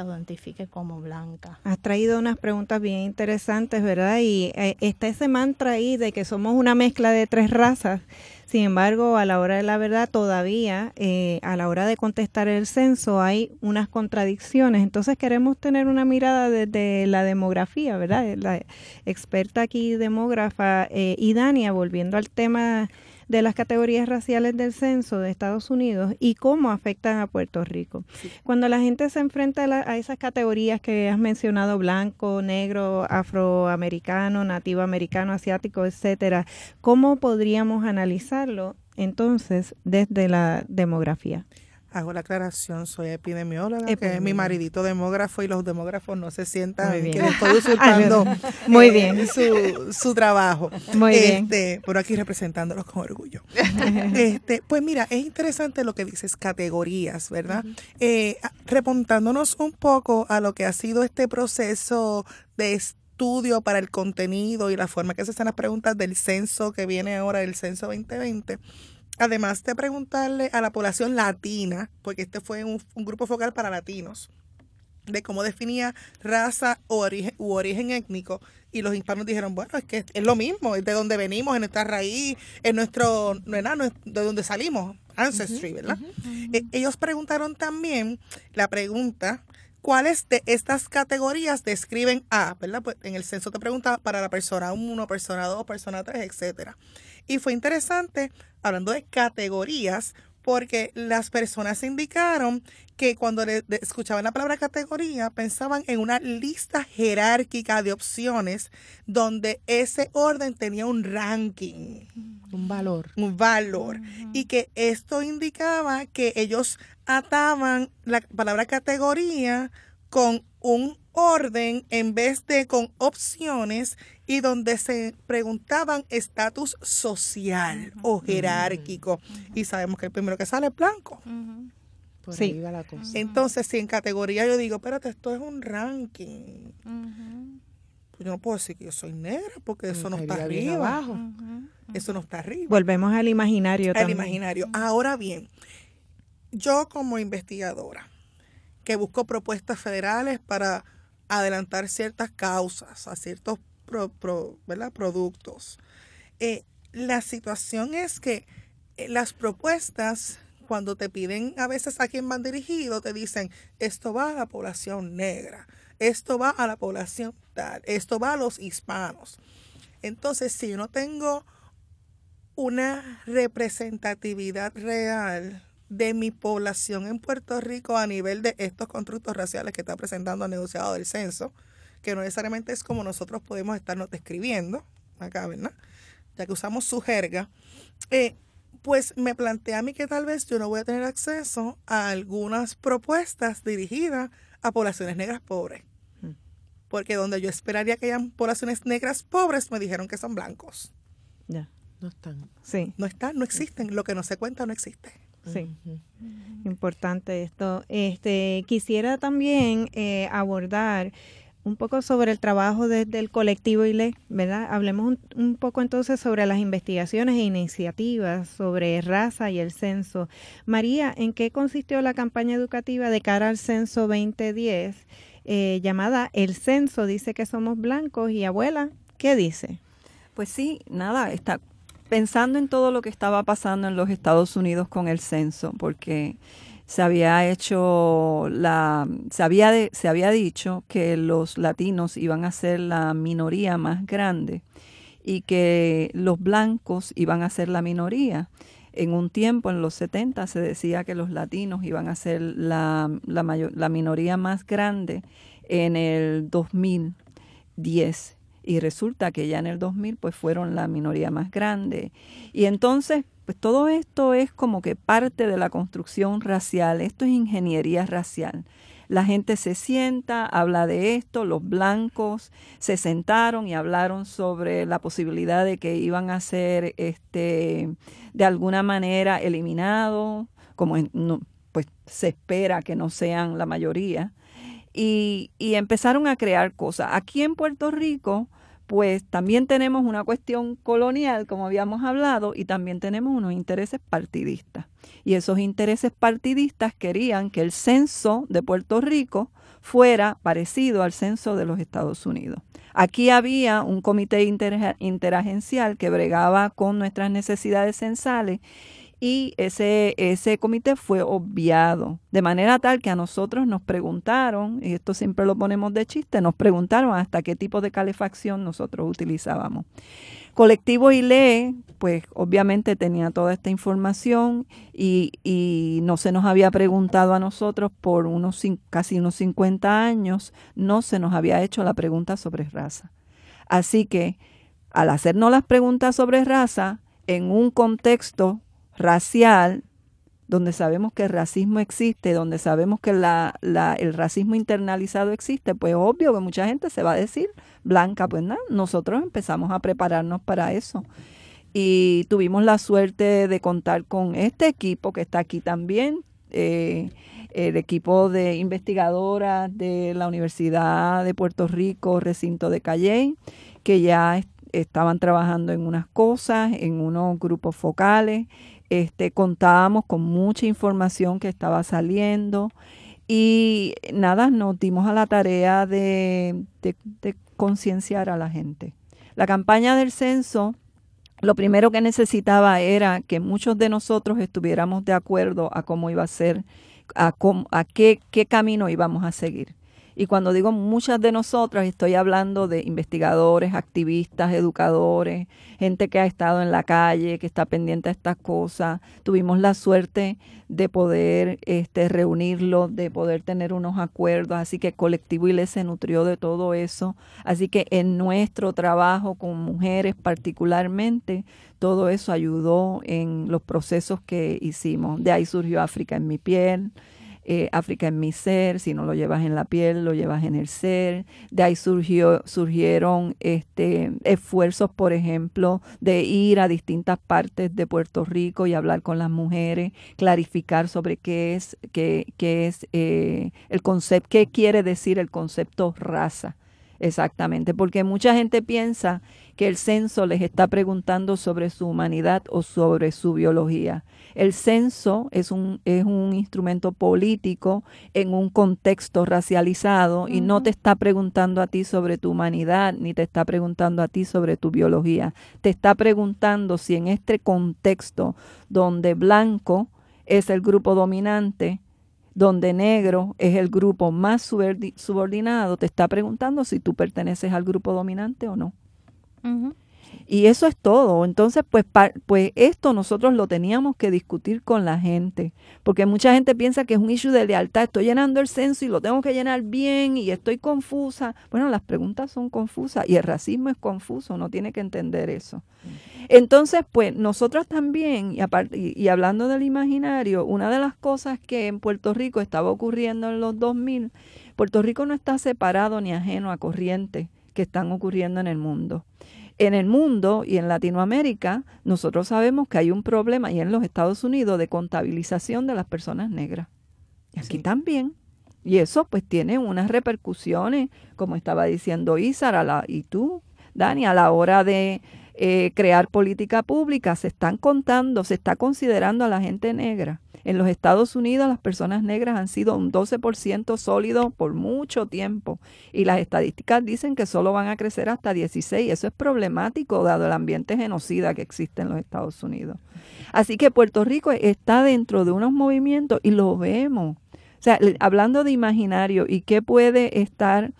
como blanca. Has traído unas preguntas bien interesantes, ¿verdad? Y eh, está ese mantra ahí de que somos una mezcla de tres razas. Sin embargo, a la hora de la verdad, todavía eh, a la hora de contestar el censo hay unas contradicciones. Entonces queremos tener una mirada desde la demografía, ¿verdad? La experta aquí demógrafa, eh, Idania, volviendo al tema de las categorías raciales del censo de Estados Unidos y cómo afectan a Puerto Rico. Cuando la gente se enfrenta a, esas categorías que has mencionado, blanco, negro, afroamericano, nativo americano, asiático, etcétera, ¿cómo podríamos analizarlo entonces desde la demografía? Hago la aclaración, soy epidemióloga, que es mi maridito demógrafo y los demógrafos no se sientan que estoy usurpando Muy eh, bien. su, su, trabajo. Muy este, bien. Por aquí representándolos con orgullo. este, pues mira, es interesante lo que dices, categorías, ¿verdad? Eh, remontándonos un poco a lo que ha sido este proceso de estudio para el contenido y la forma que se hacen las preguntas del censo que viene ahora, el censo 2020 además de preguntarle a la población latina, porque este fue un, grupo focal para latinos, de cómo definía raza o origen, u origen étnico, y los hispanos dijeron, bueno, es que es lo mismo, es de donde venimos, en nuestra raíz, en nuestro, ¿verdad? de donde salimos, ancestry, ¿verdad? E, ellos preguntaron también la pregunta, ¿cuáles de estas categorías describen a, ¿verdad? Pues en el censo te pregunta para la persona 1, persona 2, persona 3, etcétera. Y fue interesante, hablando de categorías, porque las personas indicaron que cuando le, escuchaban la palabra categoría pensaban en una lista jerárquica de opciones donde ese orden tenía un ranking. Un valor. Un valor. Y que esto indicaba que ellos ataban la palabra categoría con un orden en vez de con opciones y donde se preguntaban estatus social o jerárquico. Y sabemos que el primero que sale es blanco. sí. la cosa. Entonces, si en categoría yo digo, espérate, esto es un ranking. Pues yo no puedo decir que yo soy negra porque eso no está arriba. Abajo. Eso no está arriba. Volvemos al imaginario al imaginario. Ahora bien, yo como investigadora que busco propuestas federales para adelantar ciertas causas a ciertos productos. Eh, la situación es que eh, las propuestas, cuando te piden a veces a quién van dirigido, te dicen, esto va a la población negra, esto va a la población tal, esto va a los hispanos. Entonces, si yo no tengo una representatividad real de mi población en Puerto Rico a nivel de estos constructos raciales que está presentando el negociado del censo, que no necesariamente es como nosotros podemos estarnos describiendo acá, ¿verdad? Ya que usamos su jerga, eh, pues me plantea a mí que tal vez yo no voy a tener acceso a algunas propuestas dirigidas a poblaciones negras pobres. Hmm. Porque donde yo esperaría que hayan poblaciones negras pobres, me dijeron que son blancos. Ya. No están. Sí. No están, no existen. Lo que no se cuenta no existe. Sí, importante esto. Este, quisiera también eh, abordar un poco sobre el trabajo desde el colectivo ILE, ¿verdad? Hablemos un, poco entonces sobre las investigaciones e iniciativas sobre raza y el censo. María, ¿en qué consistió la campaña educativa de cara al censo 2010 eh, llamada El Censo dice que somos blancos y abuela, ¿qué dice? Pues sí, nada, está pensando en todo lo que estaba pasando en los Estados Unidos con el censo, porque se había hecho la se había se había dicho que los latinos iban a ser la minoría más grande y que los blancos iban a ser la minoría. En un tiempo, en los 70, se decía que los latinos iban a ser la, la, mayor, la minoría más grande en el 2010 y resulta que ya en el 2000 pues fueron la minoría más grande. Y entonces, pues todo esto es como que parte de la construcción racial, esto es ingeniería racial. La gente se sienta, habla de esto, los blancos se sentaron y hablaron sobre la posibilidad de que iban a ser este de alguna manera eliminados, como pues se espera que no sean la mayoría y, empezaron a crear cosas. Aquí en Puerto Rico, pues también tenemos una cuestión colonial, como habíamos hablado, y también tenemos unos intereses partidistas. Y esos intereses partidistas querían que el censo de Puerto Rico fuera parecido al censo de los Estados Unidos. Aquí había un comité interagencial que bregaba con nuestras necesidades censales y ese, ese comité fue obviado, de manera tal que a nosotros nos preguntaron, y esto siempre lo ponemos de chiste, nos preguntaron hasta qué tipo de calefacción nosotros utilizábamos. Colectivo ILE, pues obviamente tenía toda esta información y, y, no se nos había preguntado a nosotros por unos casi unos 50 años, no se nos había hecho la pregunta sobre raza. Así que al hacernos las preguntas sobre raza, en un contexto racial, donde sabemos que el racismo existe, donde sabemos que el racismo internalizado existe, pues obvio que mucha gente se va a decir blanca, pues nada, nosotros empezamos a prepararnos para eso. Y tuvimos la suerte de contar con este equipo que está aquí también, eh, el equipo de investigadoras de la Universidad de Puerto Rico, recinto de Calley, que ya estaban trabajando en unas cosas, en unos grupos focales este, contábamos con mucha información que estaba saliendo y nada, nos dimos a la tarea de, concienciar a la gente. La campaña del censo lo primero que necesitaba era que muchos de nosotros estuviéramos de acuerdo a cómo iba a ser, a, a qué, qué, camino íbamos a seguir. Y cuando digo muchas de nosotras, estoy hablando de investigadores, activistas, educadores, gente que ha estado en la calle, que está pendiente de estas cosas. Tuvimos la suerte de poder este, reunirlos, de poder tener unos acuerdos, así que Colectivo ILE se nutrió de todo eso. Así que en nuestro trabajo con mujeres particularmente, todo eso ayudó en los procesos que hicimos. De ahí surgió África en mi piel eh, África en mi ser, si no lo llevas en la piel, lo llevas en el ser. De ahí surgió, surgieron este, esfuerzos, por ejemplo, de ir a distintas partes de Puerto Rico y hablar con las mujeres, clarificar sobre qué es, qué, qué es eh, el concepto, qué quiere decir el concepto raza. Exactamente, porque mucha gente piensa que el censo les está preguntando sobre su humanidad o sobre su biología. El censo es un, es un instrumento político en un contexto racializado y no te está preguntando a ti sobre tu humanidad ni te está preguntando a ti sobre tu biología. Te está preguntando si en este contexto donde blanco es el grupo dominante, donde negro es el grupo más subordinado, te está preguntando si tú perteneces al grupo dominante o no. Y eso es todo. Entonces, pues, pues esto nosotros lo teníamos que discutir con la gente, porque mucha gente piensa que es un issue de lealtad. Estoy llenando el censo y lo tengo que llenar bien y estoy confusa. Bueno, las preguntas son confusas y el racismo es confuso, no tiene que entender eso. Entonces, pues nosotros también, y, y, hablando del imaginario, una de las cosas que en Puerto Rico estaba ocurriendo en los 2000, Puerto Rico no está separado ni ajeno a corrientes que están ocurriendo en el mundo en el mundo y en Latinoamérica, nosotros sabemos que hay un problema, y en los Estados Unidos, de contabilización de las personas negras. Y aquí también. Y eso pues tiene unas repercusiones, como estaba diciendo Isara y tú, Dani, a la hora de eh, crear política pública, se están contando, se está considerando a la gente negra. En los Estados Unidos las personas negras han sido un 12% sólido por mucho tiempo y las estadísticas dicen que solo van a crecer hasta 16. Eso es problemático dado el ambiente genocida que existe en los Estados Unidos. Así que Puerto Rico está dentro de unos movimientos y lo vemos. O sea, hablando de imaginario y qué puede estar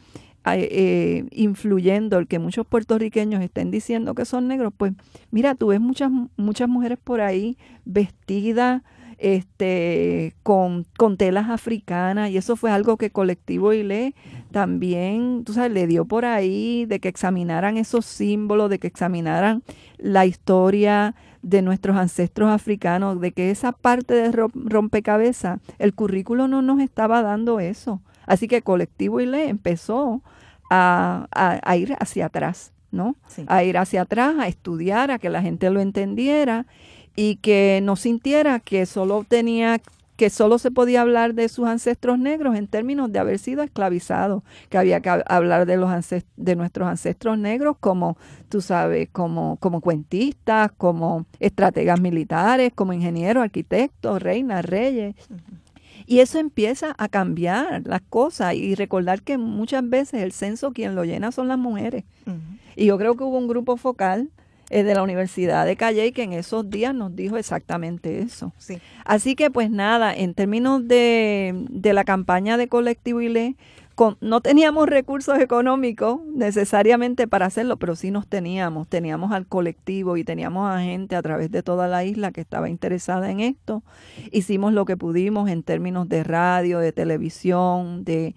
eh, influyendo el que muchos puertorriqueños estén diciendo que son negros, pues mira, tú ves muchas, muchas mujeres por ahí vestidas este, con, con, telas africanas y eso fue algo que Colectivo ILE también, tú sabes, le dio por ahí de que examinaran esos símbolos, de que examinaran la historia de nuestros ancestros africanos, de que esa parte de rompecabezas, el currículo no nos estaba dando eso. Así que Colectivo ILE empezó a, a, ir hacia atrás, ¿no? A ir hacia atrás, a estudiar, a que la gente lo entendiera y que no sintiera que solo tenía que solo se podía hablar de sus ancestros negros en términos de haber sido esclavizados, que había que hablar de los de nuestros ancestros negros como, tú sabes, como, como cuentistas, como estrategas militares, como ingenieros, arquitectos, reinas, reyes. Y eso empieza a cambiar las cosas y recordar que muchas veces el censo quien lo llena son las mujeres. Y yo creo que hubo un grupo focal eh, de la Universidad de Calle que en esos días nos dijo exactamente eso. Así que pues nada, en términos de, de la campaña de Colectivo ILE, no teníamos recursos económicos necesariamente para hacerlo, pero sí nos teníamos. Teníamos al colectivo y teníamos a gente a través de toda la isla que estaba interesada en esto. Hicimos lo que pudimos en términos de radio, de televisión, de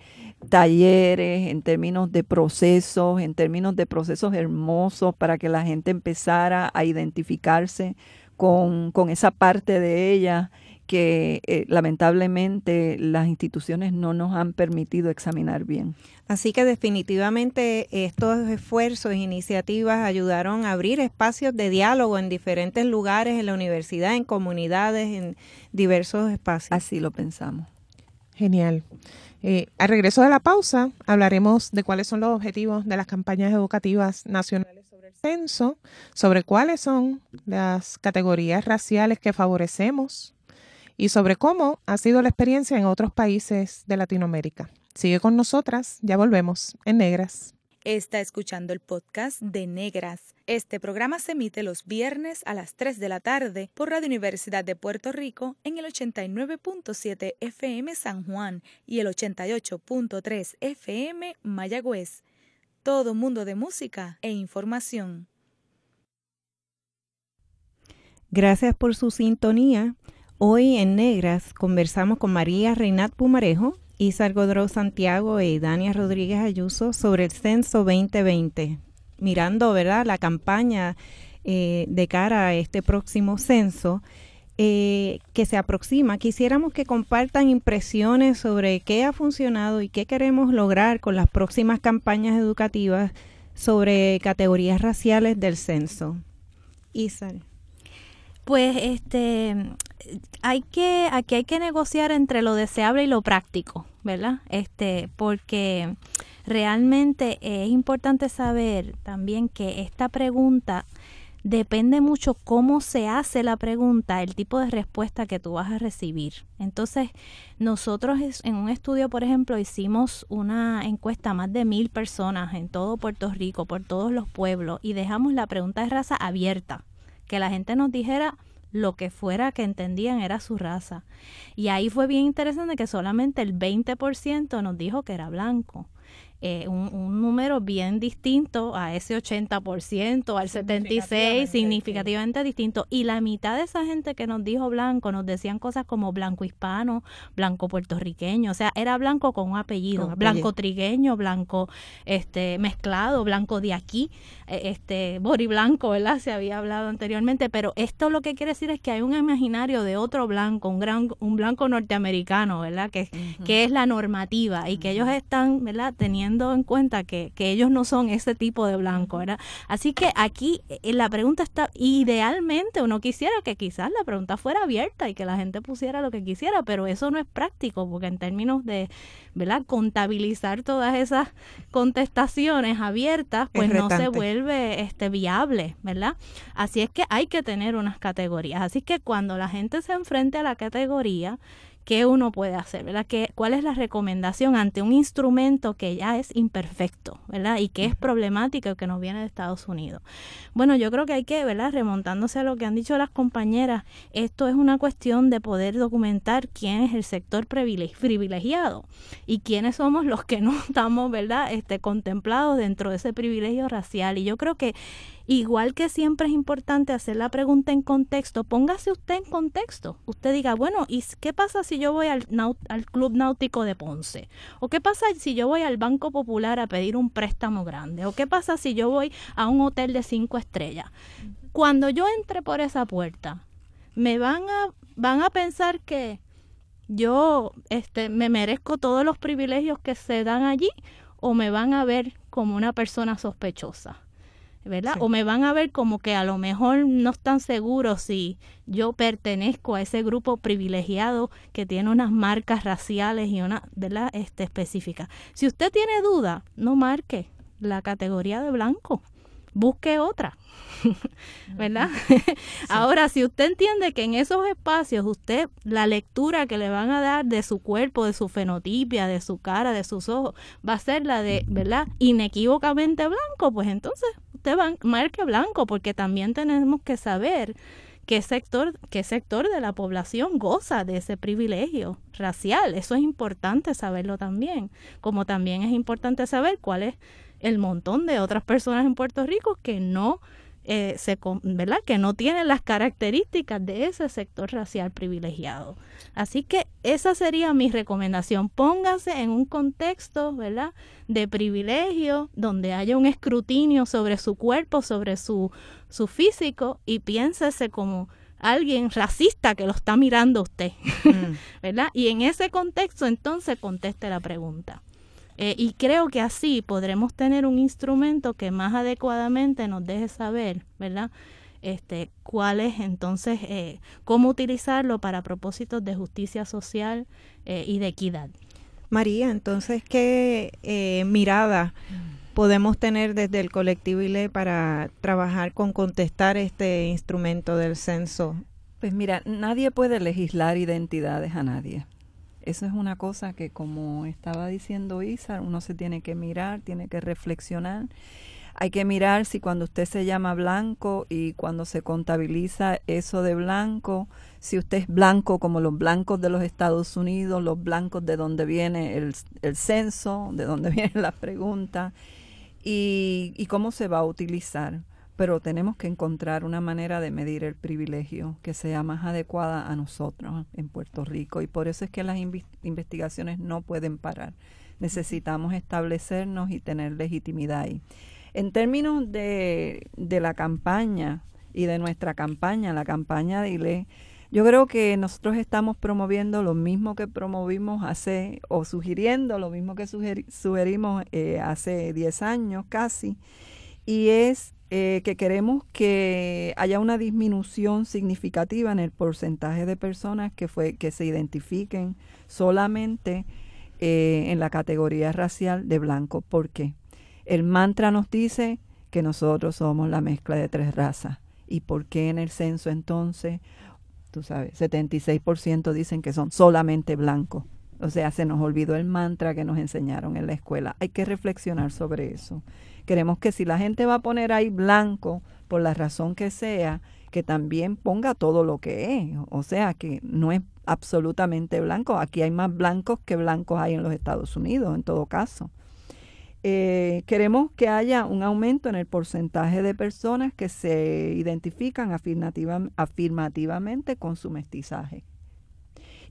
talleres, en términos de procesos, en términos de procesos hermosos para que la gente empezara a identificarse con, con esa parte de ella que eh, lamentablemente las instituciones no nos han permitido examinar bien. Así que definitivamente estos esfuerzos e iniciativas ayudaron a abrir espacios de diálogo en diferentes lugares, en la universidad, en comunidades, en diversos espacios. Así lo pensamos. Genial. Eh, al regreso de la pausa, hablaremos de cuáles son los objetivos de las campañas educativas nacionales sobre el censo, sobre cuáles son las categorías raciales que favorecemos y sobre cómo ha sido la experiencia en otros países de Latinoamérica. Sigue con nosotras, ya volvemos en Negras. Está escuchando el podcast de Negras. Este programa se emite los viernes a las 3 de la tarde por Radio Universidad de Puerto Rico en el 89.7 FM San Juan y el 88.3 FM Mayagüez. Todo mundo de música e información. Gracias por su sintonía. Hoy en Negras conversamos con María Reinat Pumarejo, Isar Godró Santiago y Dania Rodríguez Ayuso sobre el censo 2020. Mirando, ¿verdad?, la campaña eh, de cara a este próximo censo eh, que se aproxima, quisiéramos que compartan impresiones sobre qué ha funcionado y qué queremos lograr con las próximas campañas educativas sobre categorías raciales del censo. Isar. Pues este hay que aquí hay que negociar entre lo deseable y lo práctico, ¿verdad? Este, porque realmente es importante saber también que esta pregunta depende mucho cómo se hace la pregunta, el tipo de respuesta que tú vas a recibir. Entonces, nosotros en un estudio, por ejemplo, hicimos una encuesta a más de mil personas en todo Puerto Rico, por todos los pueblos, y dejamos la pregunta de raza abierta que la gente nos dijera lo que fuera que entendían era su raza. Y ahí fue bien interesante que solamente el 20% nos dijo que era blanco. Eh, un, número bien distinto a ese 80%, al 76%, significativamente distinto. Y la mitad de esa gente que nos dijo blanco nos decían cosas como blanco hispano, blanco puertorriqueño, o sea, era blanco con un apellido, blanco trigueño, blanco este mezclado, blanco de aquí, e, este bori blanco, ¿verdad? Se había hablado anteriormente, pero esto lo que quiere decir es que hay un imaginario de otro blanco, un gran un blanco norteamericano, ¿verdad? Que, que es la normativa y que ellos están, ¿verdad? Teniendo en cuenta que, que ellos no son ese tipo de blanco, ¿verdad? Así que aquí eh, la pregunta está, idealmente uno quisiera que quizás la pregunta fuera abierta y que la gente pusiera lo que quisiera, pero eso no es práctico porque en términos de, ¿verdad? Contabilizar todas esas contestaciones abiertas, pues no se vuelve este viable, ¿verdad? Así es que hay que tener unas categorías. Así que cuando la gente se enfrente a la categoría, ¿Qué uno puede hacer? ¿verdad? ¿Qué, ¿Cuál es la recomendación ante un instrumento que ya es imperfecto ¿verdad? y que es problemático que nos viene de Estados Unidos? Bueno, yo creo que hay que, ¿verdad? remontándose a lo que han dicho las compañeras, esto es una cuestión de poder documentar quién es el sector privilegiado y quiénes somos los que no estamos ¿verdad? Este, contemplados dentro de ese privilegio racial. Y yo creo que Igual que siempre es importante hacer la pregunta en contexto, póngase usted en contexto. Usted diga, bueno, ¿y qué pasa si yo voy al, al Club Náutico de Ponce? ¿O qué pasa si yo voy al Banco Popular a pedir un préstamo grande? ¿O qué pasa si yo voy a un hotel de cinco estrellas? Cuando yo entre por esa puerta, me van a, van a pensar que yo este, me merezco todos los privilegios que se dan allí o me van a ver como una persona sospechosa. ¿Verdad? O me van a ver como que a lo mejor no están seguros si yo pertenezco a ese grupo privilegiado que tiene unas marcas raciales y una, ¿verdad? Este, específica. Si usted tiene duda, no marque la categoría de blanco. Busque otra, ¿verdad? Ahora, si usted entiende que en esos espacios usted, la lectura que le van a dar de su cuerpo, de su fenotipia, de su cara, de sus ojos, va a ser la de, ¿verdad? Inequívocamente blanco, pues entonces usted va, marque blanco, porque también tenemos que saber qué sector, qué sector de la población goza de ese privilegio racial. Eso es importante saberlo también, como también es importante saber cuál es el montón de otras personas en Puerto Rico que no eh, se, ¿verdad? que no tienen las características de ese sector racial privilegiado. Así que esa sería mi recomendación. Póngase en un contexto ¿verdad? de privilegio donde haya un escrutinio sobre su cuerpo, sobre su, su físico y piénsese como alguien racista que lo está mirando a usted. Mm. ¿verdad? Y en ese contexto entonces conteste la pregunta. Eh, y creo que así podremos tener un instrumento que más adecuadamente nos deje saber, ¿verdad? Este, cuál es entonces, eh, cómo utilizarlo para propósitos de justicia social eh, y de equidad. María, entonces, ¿qué mirada podemos tener desde el colectivo ILE para trabajar con contestar este instrumento del censo? Pues mira, nadie puede legislar identidades a nadie. Eso es una cosa que, como estaba diciendo Isa, uno se tiene que mirar, tiene que reflexionar. Hay que mirar si cuando usted se llama blanco y cuando se contabiliza eso de blanco, si usted es blanco como los blancos de los Estados Unidos, los blancos de donde viene el, el censo, de donde vienen las preguntas, y, y cómo se va a utilizar pero tenemos que encontrar una manera de medir el privilegio que sea más adecuada a nosotros en Puerto Rico y por eso es que las investigaciones no pueden parar. Necesitamos establecernos y tener legitimidad ahí. En términos de, de la campaña y de nuestra campaña, la campaña de ILE, yo creo que nosotros estamos promoviendo lo mismo que promovimos hace, o sugiriendo lo mismo que sugerimos eh, hace 10 años casi, y es eh, que queremos que haya una disminución significativa en el porcentaje de personas que, fue, que se identifiquen solamente eh, en la categoría racial de blanco. ¿Por qué? El mantra nos dice que nosotros somos la mezcla de tres razas. ¿Y por qué en el censo entonces, tú sabes, 76% dicen que son solamente blancos? O sea, se nos olvidó el mantra que nos enseñaron en la escuela. Hay que reflexionar sobre eso. Queremos que si la gente va a poner ahí blanco, por la razón que sea, que también ponga todo lo que es. O sea, que no es absolutamente blanco. Aquí hay más blancos que blancos hay en los Estados Unidos, en todo caso. Eh, queremos que haya un aumento en el porcentaje de personas que se identifican afirmativamente con su mestizaje.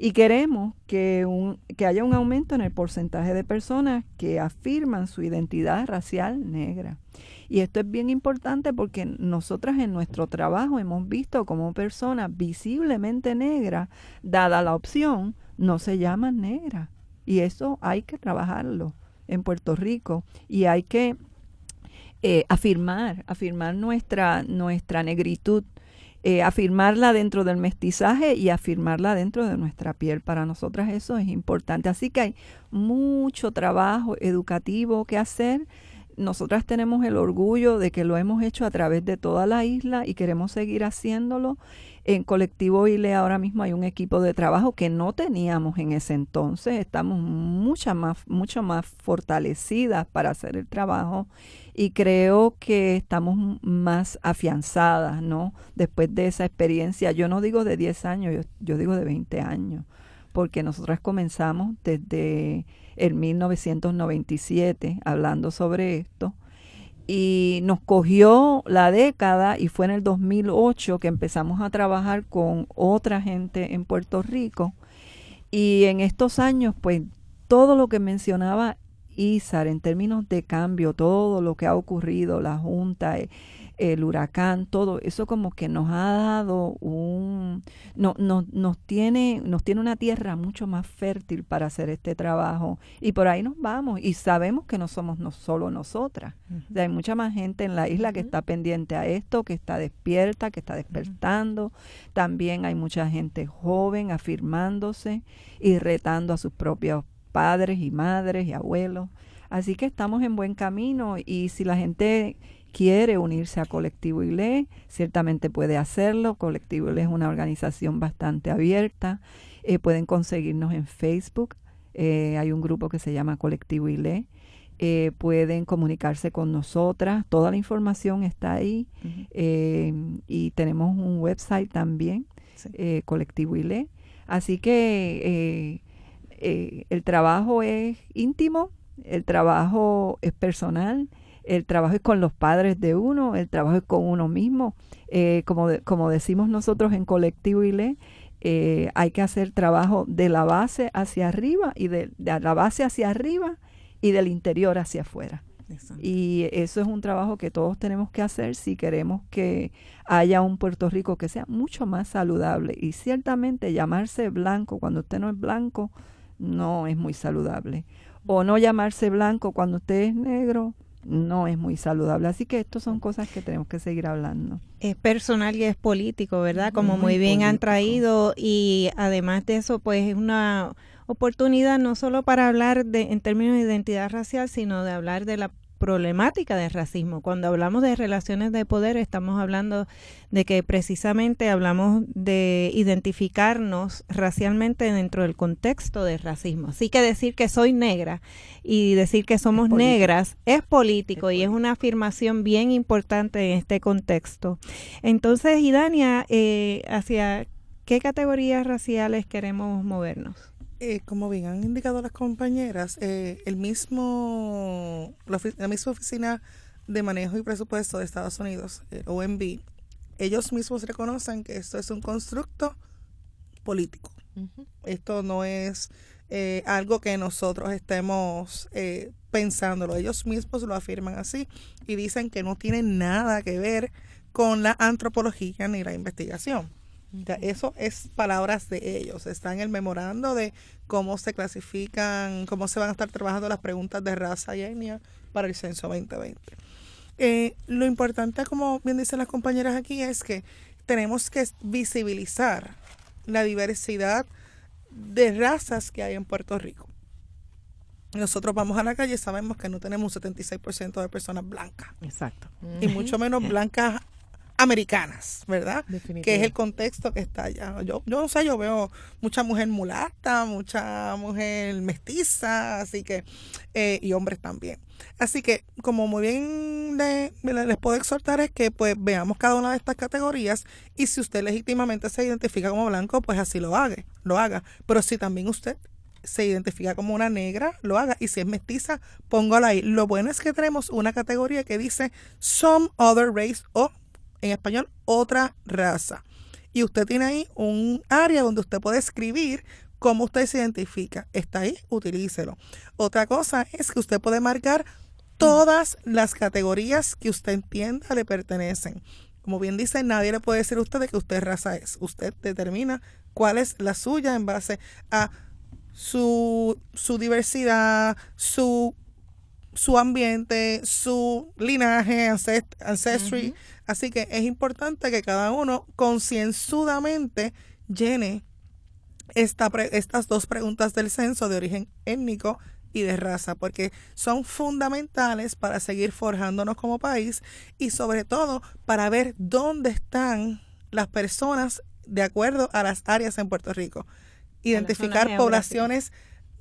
Y queremos que, un, que haya un aumento en el porcentaje de personas que afirman su identidad racial negra. Y esto es bien importante porque nosotras en nuestro trabajo hemos visto como personas visiblemente negras, dada la opción, no se llaman negras. Y eso hay que trabajarlo en Puerto Rico y hay que eh, afirmar, afirmar nuestra, nuestra negritud eh, afirmarla dentro del mestizaje y afirmarla dentro de nuestra piel. Para nosotras eso es importante. Así que hay mucho trabajo educativo que hacer. Nosotras tenemos el orgullo de que lo hemos hecho a través de toda la isla y queremos seguir haciéndolo. En Colectivo ILE ahora mismo hay un equipo de trabajo que no teníamos en ese entonces. Estamos mucha más, mucho más fortalecidas para hacer el trabajo y creo que estamos más afianzadas, ¿no? Después de esa experiencia, yo no digo de 10 años, yo, digo de 20 años, porque nosotras comenzamos desde el 1997 hablando sobre esto y nos cogió la década y fue en el 2008 que empezamos a trabajar con otra gente en Puerto Rico. Y en estos años pues todo lo que mencionaba ISAR en términos de cambio, todo lo que ha ocurrido, la Junta, eh, el huracán, todo eso como que nos ha dado un, no, no, nos, tiene, nos tiene una tierra mucho más fértil para hacer este trabajo. Y por ahí nos vamos y sabemos que no somos no solo nosotras, hay mucha más gente en la isla que está pendiente a esto, que está despierta, que está despertando, también hay mucha gente joven afirmándose y retando a sus propios padres y madres y abuelos. Así que estamos en buen camino y si la gente quiere unirse a Colectivo ILE, ciertamente puede hacerlo. Colectivo ILE es una organización bastante abierta. Eh, pueden conseguirnos en Facebook. Eh, hay un grupo que se llama Colectivo ILE. eh, pueden comunicarse con nosotras. Toda la información está ahí. Eh, y tenemos un website también, eh, Colectivo ILE. Así que el trabajo es íntimo, el trabajo es personal, el trabajo es con los padres de uno, el trabajo es con uno mismo. como, como decimos nosotros en Colectivo ILE, hay que hacer trabajo de la base hacia arriba y de, de la base hacia arriba y del interior hacia afuera. Y eso es un trabajo que todos tenemos que hacer si queremos que haya un Puerto Rico que sea mucho más saludable. Y ciertamente llamarse blanco cuando usted no es blanco no es muy saludable. O no llamarse blanco cuando usted es negro no es muy saludable. Así que estas son cosas que tenemos que seguir hablando. Es personal y es político, ¿verdad? Como muy, bien han traído y además de eso, pues es una oportunidad no solo para hablar de, en términos de identidad racial, sino de hablar de la problemática del racismo. Cuando hablamos de relaciones de poder, estamos hablando de que precisamente hablamos de identificarnos racialmente dentro del contexto del racismo. Así que decir que soy negra y decir que somos negras es político y es una afirmación bien importante en este contexto. Entonces, Idania, eh, ¿hacia qué categorías raciales queremos movernos? Eh, como bien han indicado las compañeras, eh, el mismo, la, misma oficina de manejo y presupuesto de Estados Unidos, eh, OMB, ellos mismos reconocen que esto es un constructo político. Esto no es algo que nosotros estemos pensándolo. Ellos mismos lo afirman así y dicen que no tiene nada que ver con la antropología ni la investigación eso es palabras de ellos. Está en el memorando de cómo se clasifican, cómo se van a estar trabajando las preguntas de raza y etnia para el censo 2020. Eh, lo importante, como bien dicen las compañeras aquí, es que tenemos que visibilizar la diversidad de razas que hay en Puerto Rico. Nosotros vamos a la calle y sabemos que no tenemos un 76% de personas blancas. Exacto. Y mucho menos blancas americanas, ¿verdad? Que es el contexto que está allá. Yo, yo no sé, yo veo mucha mujer mulata, mucha mujer mestiza, así que, eh, y hombres también. Así que, como muy bien les puedo exhortar, es que pues veamos cada una de estas categorías y si usted legítimamente se identifica como blanco, pues así lo haga, lo haga. Pero si también usted se identifica como una negra, lo haga. Y si es mestiza, póngala ahí. Lo bueno es que tenemos una categoría que dice some other race o en español otra raza. Y usted tiene ahí un área donde usted puede escribir cómo usted se identifica. Está ahí, utilícelo. Otra cosa es que usted puede marcar todas las categorías que usted entienda le pertenecen. Como bien dice, nadie le puede decir a usted de que usted raza es. Usted determina cuál es la suya en base a su, su diversidad, su su ambiente, su linaje, ancestry. Así que es importante que cada uno concienzudamente llene esta estas dos preguntas del censo de origen étnico y de raza, porque son fundamentales para seguir forjándonos como país y sobre todo para ver dónde están las personas de acuerdo a las áreas en Puerto Rico. Identificar poblaciones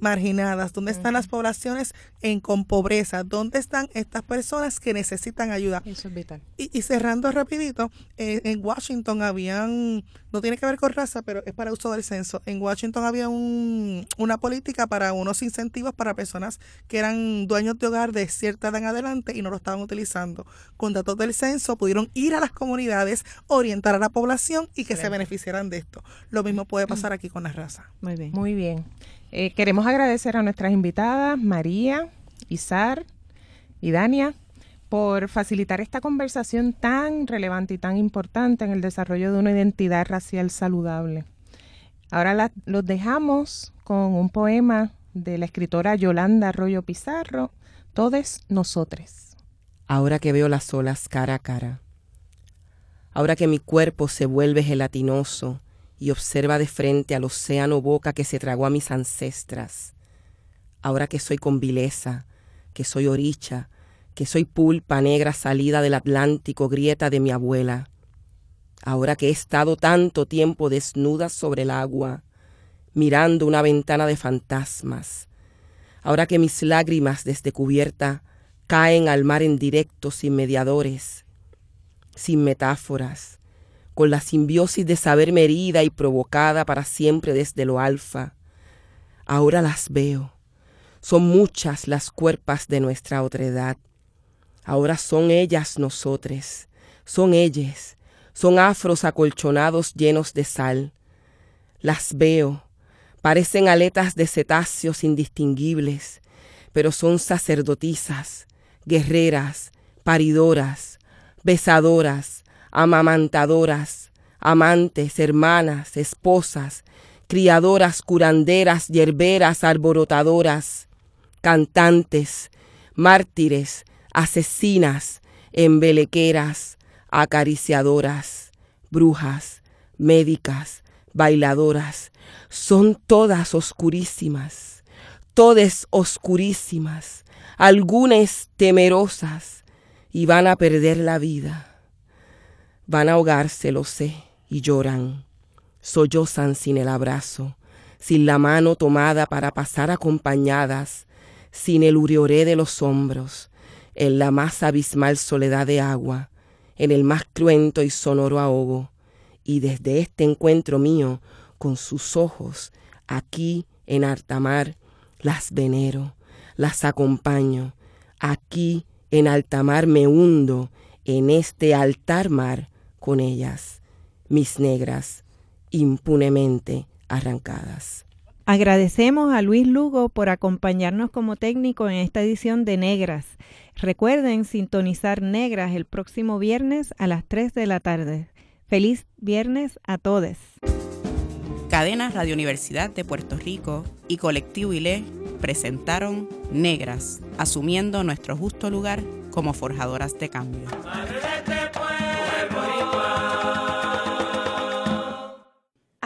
marginadas, dónde están las poblaciones en con pobreza, dónde están estas personas que necesitan ayuda. Eso es vital. Y, cerrando rapidito, eh, en Washington habían, no tiene que ver con raza, pero es para uso del censo, en Washington había un, una política para unos incentivos para personas que eran dueños de hogar de cierta edad en adelante y no lo estaban utilizando. Con datos del censo pudieron ir a las comunidades, orientar a la población y que se beneficiaran de esto. Lo mismo puede pasar aquí con la raza. Muy bien. Muy bien. Eh, queremos agradecer a nuestras invitadas, María, Isar y Dania, por facilitar esta conversación tan relevante y tan importante en el desarrollo de una identidad racial saludable. Ahora los dejamos con un poema de la escritora Yolanda Arroyo Pizarro, Todes Nosotres. Ahora que veo las olas cara a cara, ahora que mi cuerpo se vuelve gelatinoso, y observa de frente al océano boca que se tragó a mis ancestras. Ahora que soy con vileza, que soy oricha, que soy pulpa negra salida del Atlántico, grieta de mi abuela. Ahora que he estado tanto tiempo desnuda sobre el agua, mirando una ventana de fantasmas. ahora que mis lágrimas desde cubierta caen al mar en directo sin mediadores, sin metáforas, con la simbiosis de saberme herida y provocada para siempre desde lo alfa. Ahora las veo. Son muchas las cuerpas de nuestra otredad. Ahora son ellas nosotros, son ellas, son afros acolchonados llenos de sal. Las veo, parecen aletas de cetáceos indistinguibles, pero son sacerdotisas, guerreras, paridoras, besadoras, amamantadoras, amantes, hermanas, esposas, criadoras, curanderas, yerberas, alborotadoras, cantantes, mártires, asesinas, embelequeras, acariciadoras, brujas, médicas, bailadoras, son todas oscurísimas, todas oscurísimas, algunas temerosas, y van a perder la vida. Van a ahogarse, lo sé, y lloran, sollozan sin el abrazo, sin la mano tomada para pasar acompañadas, sin el urioré de los hombros, en la más abismal soledad de agua, en el más cruento y sonoro ahogo, y desde este encuentro mío con sus ojos, aquí en Artamar, las venero, las acompaño, aquí en altamar me hundo, en este altar mar con ellas, mis negras, impunemente arrancadas. Agradecemos a Luis Lugo por acompañarnos como técnico en esta edición de Negras. Recuerden sintonizar Negras el próximo viernes a las 3 de la tarde. Feliz viernes a todos. Cadena Radio Universidad de Puerto Rico y Colectivo ILE presentaron Negras, asumiendo nuestro justo lugar como forjadoras de cambio.